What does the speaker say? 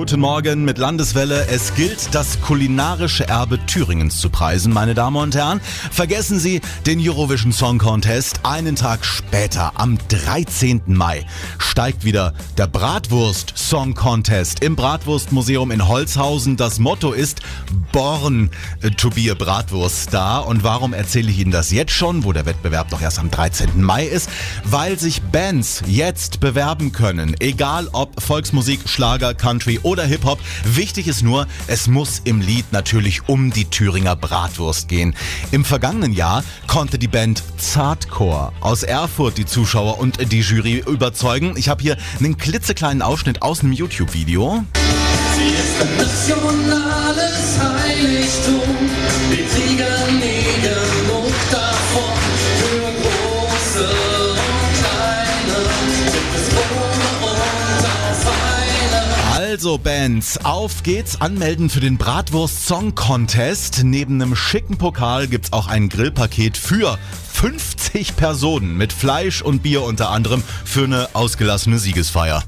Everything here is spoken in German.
Guten Morgen mit Landeswelle. Es gilt, das kulinarische Erbe Thüringens zu preisen, meine Damen und Herren. Vergessen Sie den Eurovision Song Contest. Einen Tag später, am 13. Mai, steigt wieder der Bratwurst Song Contest im Bratwurstmuseum in Holzhausen. Das Motto ist Born to be a Bratwurststar. Und warum erzähle ich Ihnen das jetzt schon, wo der Wettbewerb doch erst am 13. Mai ist? Weil sich Bands jetzt bewerben können. Egal ob Volksmusik, Schlager, Country oder Hip-Hop. Wichtig ist nur, es muss im Lied natürlich um die Thüringer Bratwurst gehen. Im vergangenen Jahr konnte die Band Zartcore aus Erfurt die Zuschauer und die Jury überzeugen. Ich habe hier einen klitzekleinen Ausschnitt aus einem YouTube-Video. Sie ist ein nationales Heiligtum. Also Bands, auf geht's. Anmelden für den Bratwurst Song Contest. Neben einem schicken Pokal gibt's auch ein Grillpaket für 50 Personen mit Fleisch und Bier unter anderem für eine ausgelassene Siegesfeier.